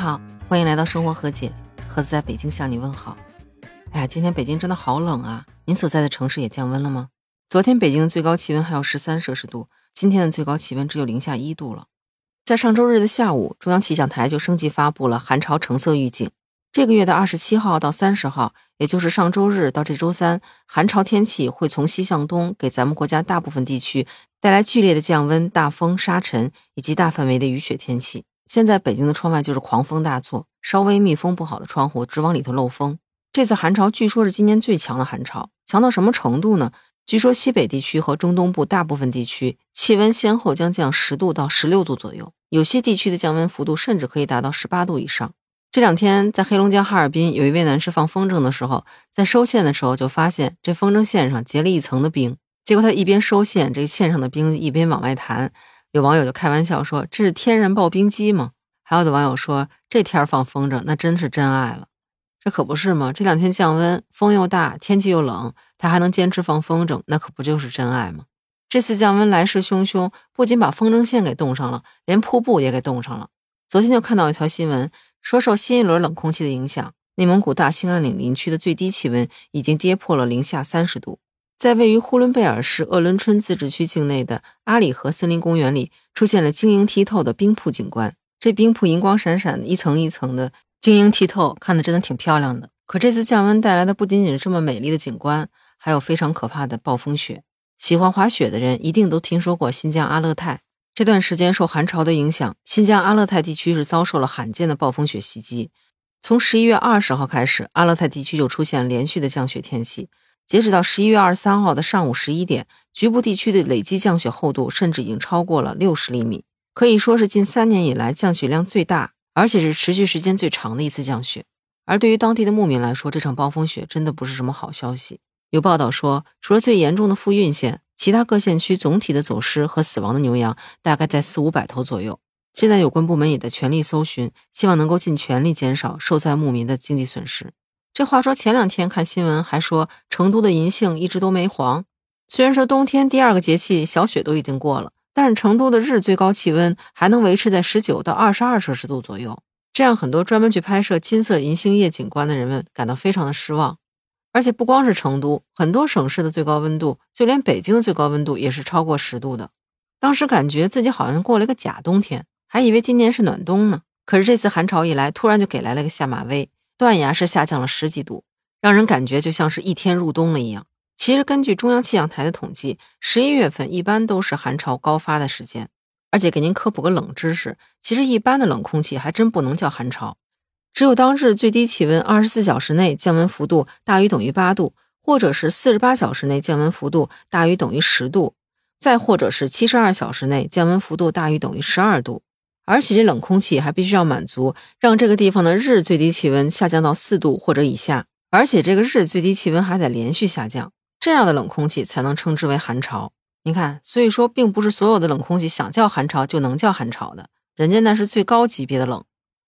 好，欢迎来到生活和解，盒子在北京向你问好。哎呀，今天北京真的好冷啊！您所在的城市也降温了吗？昨天北京的最高气温还有十三摄氏度，今天的最高气温只有零下一度了。在上周日的下午，中央气象台就升级发布了寒潮橙色预警。这个月的二十七号到三十号，也就是上周日到这周三，寒潮天气会从西向东给咱们国家大部分地区带来剧烈的降温、大风、沙尘以及大范围的雨雪天气。现在北京的窗外就是狂风大作，稍微密封不好的窗户直往里头漏风。这次寒潮据说是今年最强的寒潮，强到什么程度呢？据说西北地区和中东部大部分地区气温先后将降十度到十六度左右，有些地区的降温幅度甚至可以达到十八度以上。这两天在黑龙江哈尔滨，有一位男士放风筝的时候，在收线的时候就发现这风筝线上结了一层的冰，结果他一边收线，这线上的冰一边往外弹。有网友就开玩笑说：“这是天然刨冰机吗？”还有的网友说：“这天放风筝，那真是真爱了。”这可不是吗？这两天降温，风又大，天气又冷，他还能坚持放风筝，那可不就是真爱吗？这次降温来势汹汹，不仅把风筝线给冻上了，连瀑布也给冻上了。昨天就看到一条新闻，说受新一轮冷空气的影响，内蒙古大兴安岭林区的最低气温已经跌破了零下三十度。在位于呼伦贝尔市鄂伦春自治区境内的阿里河森林公园里，出现了晶莹剔透的冰瀑景观。这冰瀑银光闪闪，一层一层的，晶莹剔透，看的真的挺漂亮的。可这次降温带来的不仅仅是这么美丽的景观，还有非常可怕的暴风雪。喜欢滑雪的人一定都听说过新疆阿勒泰。这段时间受寒潮的影响，新疆阿勒泰地区是遭受了罕见的暴风雪袭击。从十一月二十号开始，阿勒泰地区就出现连续的降雪天气。截止到十一月二十三号的上午十一点，局部地区的累计降雪厚度甚至已经超过了六十厘米，可以说是近三年以来降雪量最大，而且是持续时间最长的一次降雪。而对于当地的牧民来说，这场暴风雪真的不是什么好消息。有报道说，除了最严重的富蕴县，其他各县区总体的走失和死亡的牛羊大概在四五百头左右。现在有关部门也在全力搜寻，希望能够尽全力减少受灾牧民的经济损失。这话说，前两天看新闻还说成都的银杏一直都没黄。虽然说冬天第二个节气小雪都已经过了，但是成都的日最高气温还能维持在十九到二十二摄氏度左右，这让很多专门去拍摄金色银杏叶景观的人们感到非常的失望。而且不光是成都，很多省市的最高温度，就连北京的最高温度也是超过十度的。当时感觉自己好像过了个假冬天，还以为今年是暖冬呢。可是这次寒潮一来，突然就给来了个下马威。断崖式下降了十几度，让人感觉就像是一天入冬了一样。其实根据中央气象台的统计，十一月份一般都是寒潮高发的时间。而且给您科普个冷知识，其实一般的冷空气还真不能叫寒潮，只有当日最低气温二十四小时内降温幅度大于等于八度，或者是四十八小时内降温幅度大于等于十度，再或者是七十二小时内降温幅度大于等于十二度。而且这冷空气还必须要满足，让这个地方的日最低气温下降到四度或者以下，而且这个日最低气温还得连续下降，这样的冷空气才能称之为寒潮。你看，所以说并不是所有的冷空气想叫寒潮就能叫寒潮的，人家那是最高级别的冷。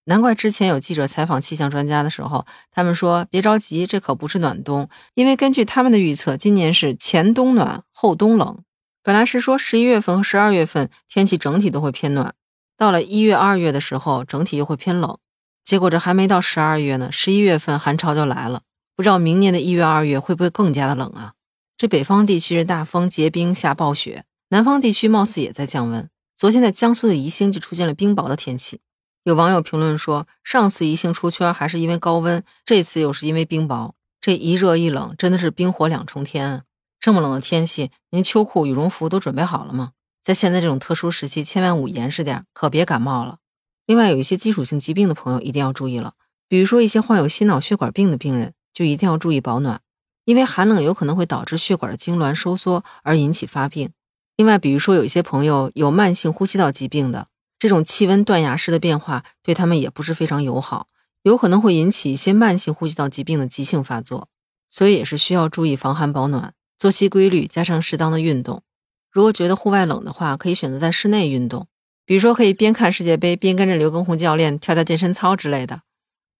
难怪之前有记者采访气象专家的时候，他们说别着急，这可不是暖冬，因为根据他们的预测，今年是前冬暖后冬冷。本来是说十一月份和十二月份天气整体都会偏暖。到了一月、二月的时候，整体又会偏冷。结果这还没到十二月呢，十一月份寒潮就来了。不知道明年的一月、二月会不会更加的冷啊？这北方地区是大风结冰下暴雪，南方地区貌似也在降温。昨天在江苏的宜兴就出现了冰雹的天气。有网友评论说，上次宜兴出圈还是因为高温，这次又是因为冰雹。这一热一冷，真的是冰火两重天啊！这么冷的天气，您秋裤、羽绒服都准备好了吗？在现在这种特殊时期，千万捂严实点，可别感冒了。另外，有一些基础性疾病的朋友一定要注意了，比如说一些患有心脑血管病的病人，就一定要注意保暖，因为寒冷有可能会导致血管的痉挛收缩而引起发病。另外，比如说有一些朋友有慢性呼吸道疾病的，这种气温断崖式的变化对他们也不是非常友好，有可能会引起一些慢性呼吸道疾病的急性发作，所以也是需要注意防寒保暖，作息规律，加上适当的运动。如果觉得户外冷的话，可以选择在室内运动，比如说可以边看世界杯边跟着刘畊宏教练跳跳健身操之类的。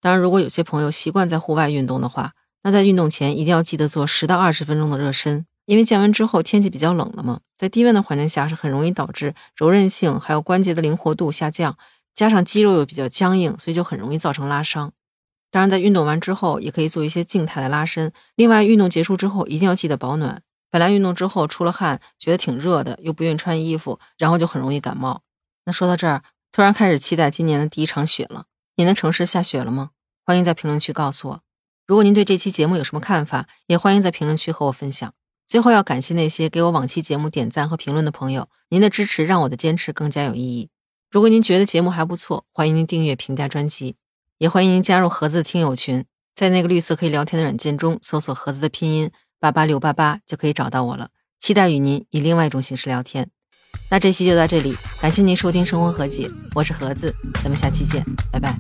当然，如果有些朋友习惯在户外运动的话，那在运动前一定要记得做十到二十分钟的热身，因为降温之后天气比较冷了嘛，在低温的环境下是很容易导致柔韧性还有关节的灵活度下降，加上肌肉又比较僵硬，所以就很容易造成拉伤。当然，在运动完之后也可以做一些静态的拉伸。另外，运动结束之后一定要记得保暖。本来运动之后出了汗，觉得挺热的，又不愿意穿衣服，然后就很容易感冒。那说到这儿，突然开始期待今年的第一场雪了。您的城市下雪了吗？欢迎在评论区告诉我。如果您对这期节目有什么看法，也欢迎在评论区和我分享。最后要感谢那些给我往期节目点赞和评论的朋友，您的支持让我的坚持更加有意义。如果您觉得节目还不错，欢迎您订阅、评价专辑，也欢迎您加入盒子的听友群，在那个绿色可以聊天的软件中搜索“盒子”的拼音八八六八八就可以找到我了。期待与您以另外一种形式聊天。那这期就到这里，感谢您收听《生活和解》，我是盒子，咱们下期见，拜拜。